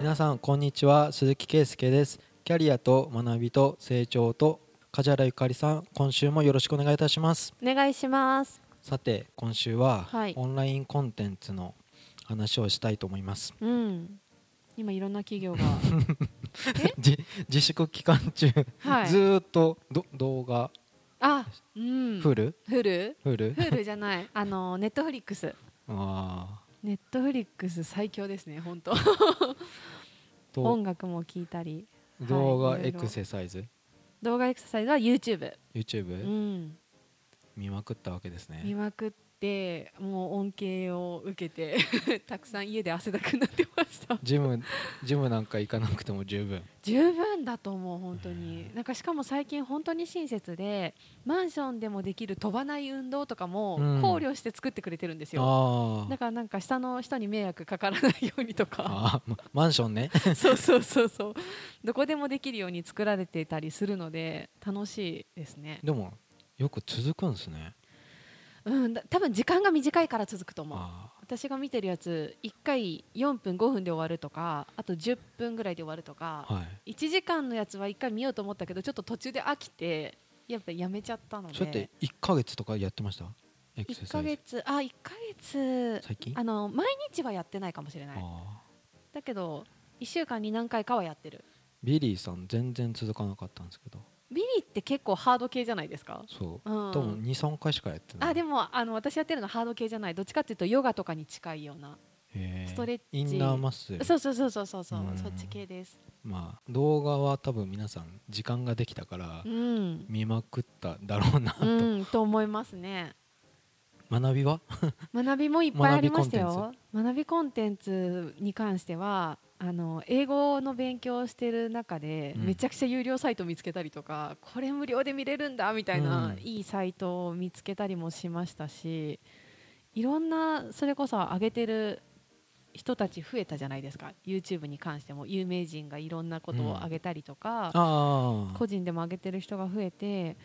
皆さんこんにちは。鈴木圭介です。キャリアと学びと成長と梶原ゆかりさん。今週もよろしくお願いいたします。お願いします。さて今週は、はい。オンラインコンテンツの話をしたいと思います。うん。今いろんな企業が。じ自粛期間中、はい。ずーっとど動画。あうん。フル？フル？フル？フルじゃない。あのネットフリックス。あネットフリックス最強ですね本当。音楽も聞いたり。動画エクササイズ、動画エクササイズは YouTube、YouTube、うん、見まくったわけですね。見まくってもう恩恵を受けて たくさん家で汗だくになってました。ジムジムなんか行かなくても十分。十分だと思う本当に。なんかしかも最近本当に親切でマンションでもできる飛ばない運動とかもうん。考慮して作ってくれてるんですよ、あー。だからなんか下の人に迷惑かからないようにとか。マンションね。そうそうそうそう。どこでもできるように作られてたりするので楽しいですね。でもよく続くんですねうんだ多分時間が短いから続くと思う。あ私が見てるやつ1回4分5分で終わるとかあと10分ぐらいで終わるとかーはい。1時間のやつは1回見ようと思ったけどちょっと途中で飽きてやっぱやめちゃったので。それって1ヶ月とかやってました？エクササイズ1ヶ月あ1ヶ月最近？あの毎日はやってないかもしれない。だけど1週間に何回かはやってる。ビリーさん全然続かなかったんですけどビリーって結構ハード系じゃないですか？そう。うん。多分23回しかやってない。あでもあの私やってるのハード系じゃない。どっちかっていうとヨガとかに近いようなストレッチ。インナーマッスル。そうそうそうそうそうそう。うん。そっち系です。まあ動画は多分皆さん時間ができたからうん、見まくっただろうなと、うん、と思いますね。学びは？学びもいっぱいありました学よ学びコンテンツに関してはあの英語の勉強をしてる中で、うん。めちゃくちゃ有料サイト見つけたりとかこれ無料で見れるんだみたいな、うん。いいサイトを見つけたりもしましたしいろんなそれこそ上げてる人たち増えたじゃないですか。YouTube に関しても有名人がいろんなことを上げたりとか、ああ。個人でも上げてる人が増えて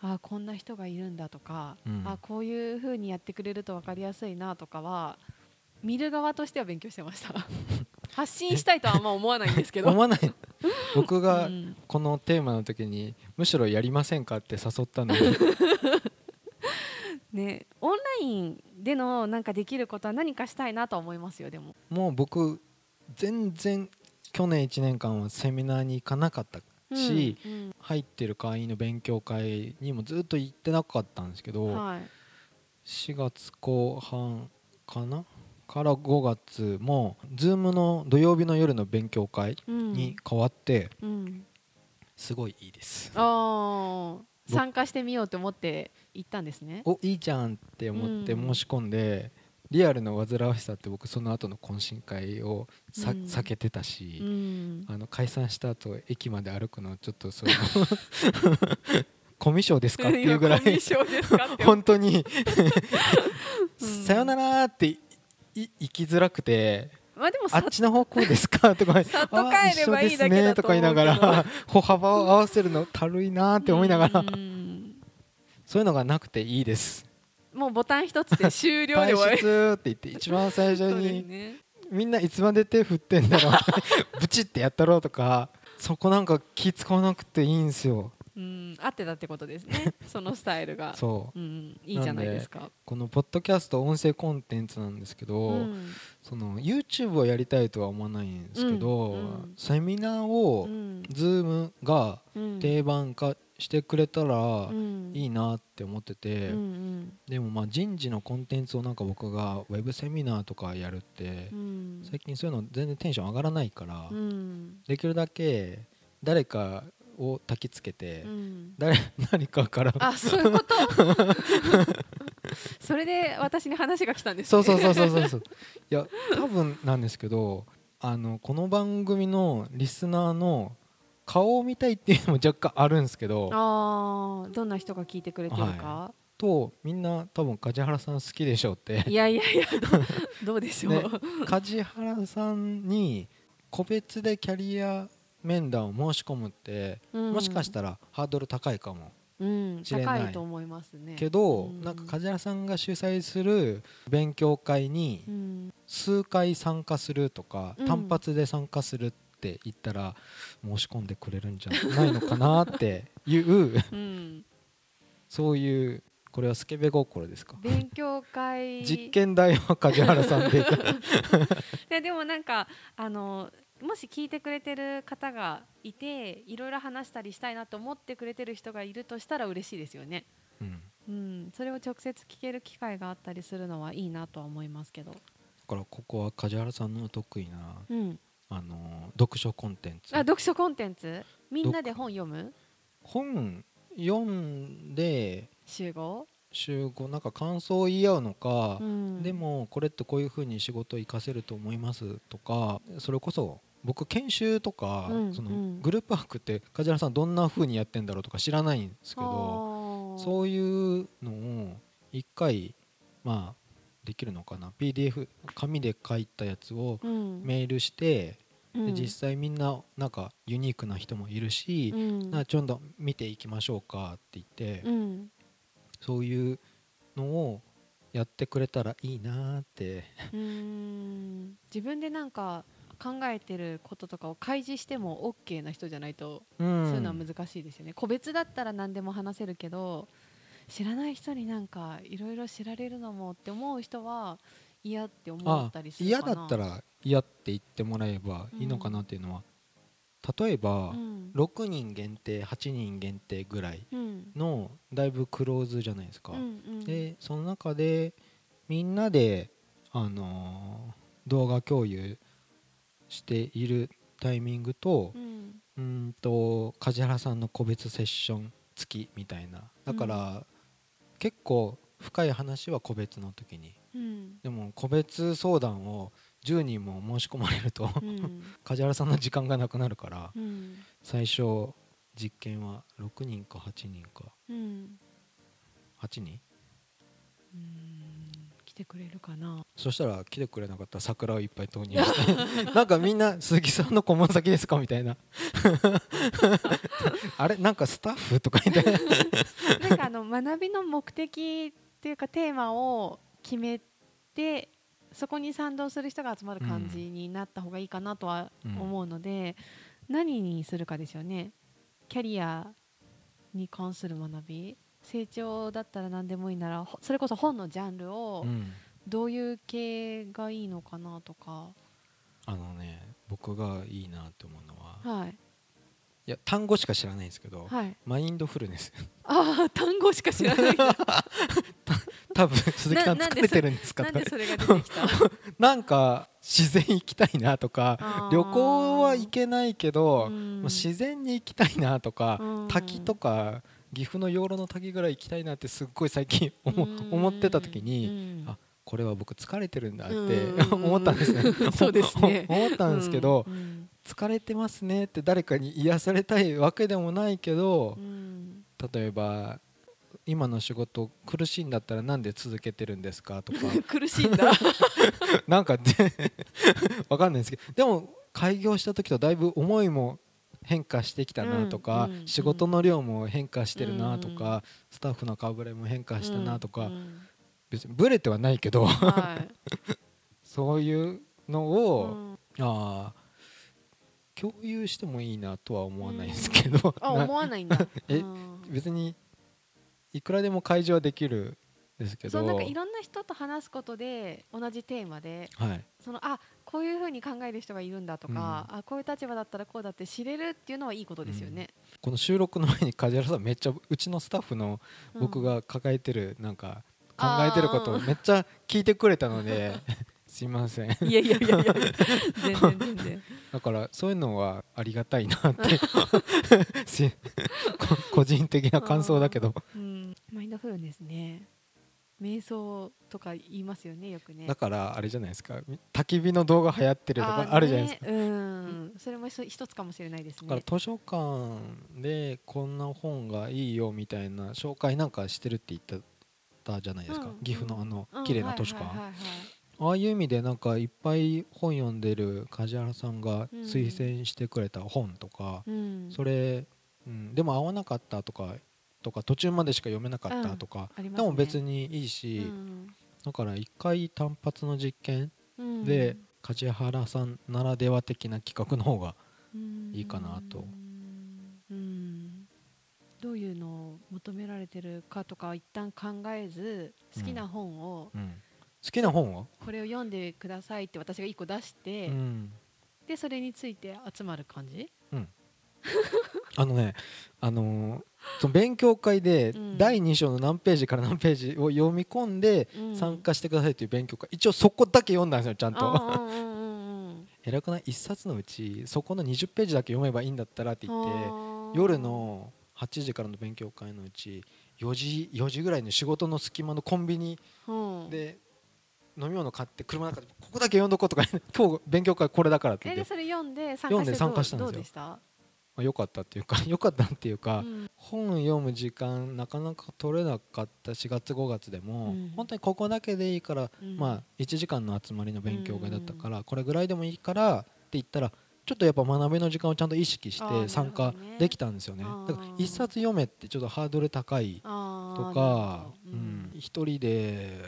あーこんな人がいるんだとか、うん。あーこういう風にやってくれると分かりやすいなとかは見る側としては勉強してました発信したいとはあんま思わないんですけど。思わない。僕がうん。このテーマの時にむしろやりませんかって誘ったのに ね、オンラインでのなんかできることは何かしたいなとは思いますよでも。もう僕全然去年1年間はセミナーに行かなかったし、うん入ってる会員の勉強会にもずっと行ってなかったんですけど、うんはい。4月後半かな？から5月も Zoom の土曜日の夜の勉強会うん。に変わってうん。すごいいいです、参加してみようと思って行ったんですね。おいいじゃんって思ってうん。申し込んで、リアルの煩わしさって僕その後の懇親会をさ、うん。避けてたし、うん。あの解散した後駅まで歩くのちょっとその コミュ障ですかっていうぐらい本当に。う んさよならっていい行きづらくてまあでもさあっちの方向ですか？とかさっとあ帰ればいいだけだととか言いながら 歩幅を合わせるのたるいなって思いながら。うん。そういうのがなくていいです。もうボタン一つで終了で退終わり。出って言って一番最初に。ね。みんないつまで手振ってんだろう。ブチってやったろうとか。そこなんか気使わなくていいんですようん合ってたってことですね。そのスタイルが。そう。うんいいじゃないですか。このポッドキャスト音声コンテンツなんですけど、うん。その YouTube をやりたいとは思わないんですけど、うんうん。セミナーをうん Zoom がうん。定番化してくれたらうん。いいなって思ってて、うん。でもまあ人事のコンテンツをなんか僕がウェブセミナーとかやるってうん。最近そういうの全然テンション上がらないから、うん。できるだけ誰かを焚きつけて、うん。誰何かからあそういうこと？それで私に話が来たんですね。そうそうそうそうそう。そういや多分なんですけどあのこの番組のリスナーの顔を見たいっていうのも若干あるんですけどあーどんな人が聞いてくれてるか、はとみんな多分梶原さん好きでしょうって。い、やいやいやどどうでしょう、ね梶原さんに個別でキャリア面談を申し込むって、うん。もしかしたらハードル高いかも。うん、しれない。高いと思いますね。けど、うん。なんか梶原さんが主催する勉強会にうん。数回参加するとか、うん。単発で参加するって言ったら申し込んでくれるんじゃないのかなっていううん、そういうこれはスケベ心ですか？勉強会。実験台は梶原さんで。ででもなんかあのもし聞いてくれてる方がいていろいろ話したりしたいなと思ってくれてる人がいるとしたら嬉しいですよね、うん。うん、それを直接聞ける機会があったりするのはいいなとは思いますけど、だからここは梶原さんの得意なうん、あの読書コンテンツ。あ読書コンテンツ？みんなで本読む？本読んで集合、集合なんか感想を言い合うのかう、ん、でもこれってこういうふうに仕事を活かせると思いますとかそれこそ僕研修とか、うんそのうん。グループワークって梶原さんどんなふうにやってんだろうとか知らないんですけどどそういうのを一回まあできるのかな。PDF 紙で書いたやつをうん。メールして、うん。で実際みんななんかユニークな人もいるし、うん。なちょっと見ていきましょうかって言って、うん。そういうのをやってくれたらいいなって。うん。自分でなんか考えてることとかを開示しても OK な人じゃないとうん。そういうのは難しいですよね、個別だったら何でも話せるけど知らない人になんかいろいろ知られるのもって思う人は嫌って思あったりする嫌かな。だったら嫌って言ってもらえばいいのかなっていうのは、例えば、うん。6人限定8人限定ぐらいうん。のだいぶクローズじゃないですか、うんうん。でその中でみんなで、あのー動画共有しているタイミングとうん。うーんと梶原さんの個別セッション付きみたいな。だから、結構深い話は個別の時に。うん。でも個別相談を10人も申し込まれるとうん。梶原さんの時間がなくなるからうん。最初実験は6人か8人か。うん。8人？うん。来てくれるかな。そしたら来てくれなかったら桜をいっぱい投入して。なんかみんな鈴木さんの顧問先ですかみたいな。あれ？なんかスタッフとかみたいな。なんかあの学びの目的っていうかテーマを決めてそこに賛同する人が集まる感じになった方がいいかなとは思うので、何にするかですよね。キャリアに関する学び成長だったら何でもいいならほそれこそ本のジャンルをうん。どういう系がいいのかなとか、あのね僕がいいなって思うのははい。いや単語しか知らないんですけど、はい、マインドフルネス。ああ単語しか知らない。多分鈴木さんななんで疲れてるんですか？なんとかでそれが出てきた？なんか自然行きたいなとか旅行は行けないけど、うん。自然に行きたいなとか、うん。滝とか岐阜の養老の滝ぐらい行きたいなってすっごい最近思ってた時に、うん。あこれは僕疲れてるんだってうん。思ったんですね。そうですね。思ったんですけど、うん。疲れてますねって誰かに癒されたいわけでもないけどう、ん。例えば今の仕事苦しいんだったらなんで続けてるんですかとか。苦しいんだ。なんかでわかんないですけど。でも開業した時とだいぶ思いも変化してきたなとか、うんうん仕事の量も変化してるなとか、うんスタッフの顔ぶれも変化したなとか、うん別にブレてはないけどはい。そういうのを、うん。あー共有してもいいなとは思わないんですけど、あな思わないんだ。えうん。別にいくらでも会場はできるんですけど。そうなんかいろんな人と話すことで同じテーマではい、そのあこういうふうに考える人がいるんだとか、あこういう立場だったらこうだって知れるっていうのはいいことですよね。この収録の前に梶原さんめっちゃうちのスタッフのうん。僕が抱えてるなんか考えてることをめっちゃ聞いてくれたので すいません。いやいやいやいや。全然全然。だからそういうのはありがたいなって。個人的な感想だけど。うん。マインドフルネスね瞑想とか言いますよねよくね。だからあれじゃないですか。焚き火の動画流行ってるとかあるじゃないですか。かうん。それも一一つかもしれないですね。だから図書館でこんな本がいいよみたいな紹介なんかしてるって言ってたじゃないですか、うん。岐阜のあのうん。綺麗な図書館、ああいう意味でなんかいっぱい本読んでる梶原さんが推薦してくれた本とか、うん。それ、うん、でも合わなかったとかととか途中までしか読めなかったとか、ありますね。でも別にいいし、うんだから一回単発の実験うん。で梶原さんならでは的な企画の方がうん。いいかなと。うん。どういうのを求められてるかとかは一旦考えず好きな本を、うん。好きな本は、これを読んでくださいって私が1個出して、うん、でそれについて集まる感じ？あのね、あのーその勉強会でうん。第2章の何ページから何ページを読み込んでうん。参加してくださいという勉強会。一応そこだけ読んだんですよちゃんと。偉くない？1冊のうちそこの20ページだけ読めばいいんだったらって言って夜の8時からの勉強会のうち4時 ,4 時ぐらいの仕事の隙間のコンビニうん。で飲み物買って車の中でここだけ読んどこうとか今日勉強会これだからって言って。それ読んで参加したんですよまあ良かったっていうか 良かったっていうか、うん。本読む時間なかなか取れなかった4月5月でも、うん。本当にここだけでいいから、うん。まあ1時間の集まりの勉強会だったから、これぐらいでもいいからって言ったらちょっとやっぱ学びの時間をちゃんと意識して参加できたんですよね。あー。だから1冊読めってちょっとハードル高いとかうん一人で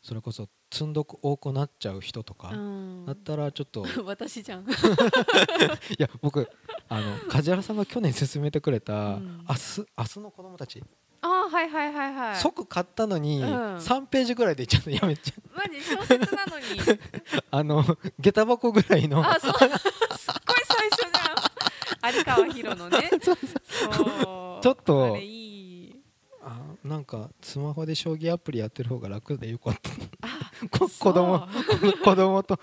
それこそ積んどく多くなっちゃう人とかうん。だったらちょっと、い 私じゃん。や僕あの梶原さんが去年勧めてくれたうん「明日明日の子供たち」あーはいはいはいはい。即買ったのにうん。3ページぐらいでちょっとやめちゃうマジ？小説なのに？あの下駄箱ぐらいの。あそう。すっごい最初じゃん。有川博のね。そうちょっとあれいい。あなんかスマホで将棋アプリやってる方が楽でよかった 子供 子供と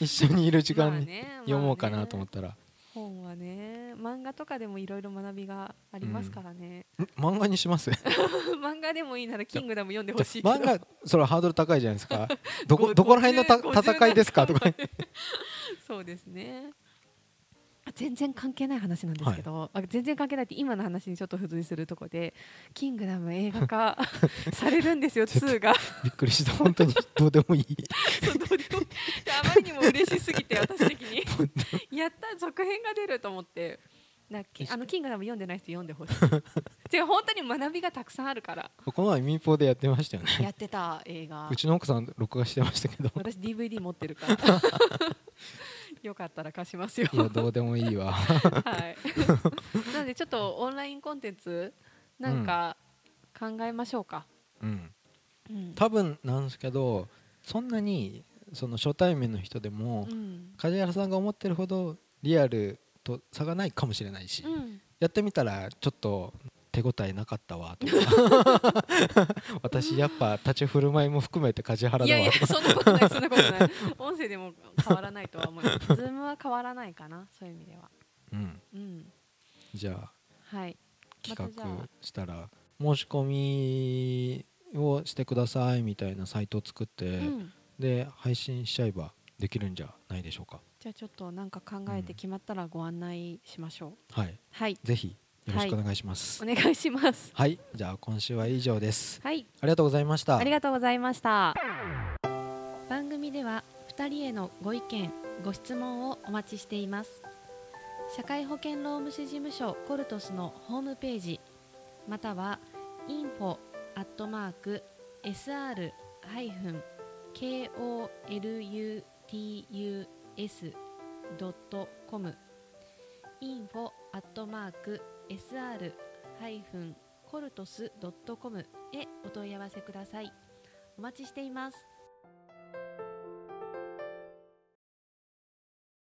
一緒にいる時間にまあね読もうかなと思まあねったら、本はね漫画とかでもいろいろ学びがありますからね、ん？漫画にします？漫画でもいいなら「キングダム」読んでほしい。漫画それはハードル高いじゃないですか。どこごどこら辺のた50戦いですか？とかそうですね。あ全然関係ない話なんですけど、あ全然関係ないって今の話にちょっと付随するとこで「キングダム」映画化 されるんですよ2が。びっくりした。本当にどうでもいい。そうどうでもいい。あまりにも嬉しすぎて 私的に。やった続編が出ると思って。だっけあの「キングダム」読んでない人読んでほしい。違う本当に学びがたくさんあるから。この前民放でやってましたよね。やってた映画。うちの奥さん録画してましたけど。私 DVD 持ってるからよかったら貸しますよ。いやどうでもいいわ。はい。なのでちょっとオンラインコンテンツなんか考えましょうか、うん。うん。多分なんですけどそんなにその初対面の人でもうん。梶原さんが思ってるほどリアルと差がないかもしれないし、うん。やってみたらちょっと手応えなかったわとか。私やっぱ立ち振る舞いも含めて梶原いやいやだわとかそんなことないそんなことない。音声でも変わらないとは思いますズームは変わらないかなそういう意味では。うん、うん。じゃあはい。企画したら申し込みをしてくださいみたいなサイトを作って、うん。で配信しちゃえばできるんじゃないでしょうか。じゃあちょっとなんか考えて決まったらご案内しましょう、はい。はい。ぜひよろしくお願いします。お願いします。はい、じゃあ今週は以上です。はい。ありがとうございました。ありがとうございました。番組では2人へのご意見ご質問をお待ちしています。社会保険労務士事務所コルトスのホームページまたは info アットマーク sr ハイフン kolutus ドットコム info アッ sr ハイフンコルトスドットコムへお問い合わせください。お待ちしています。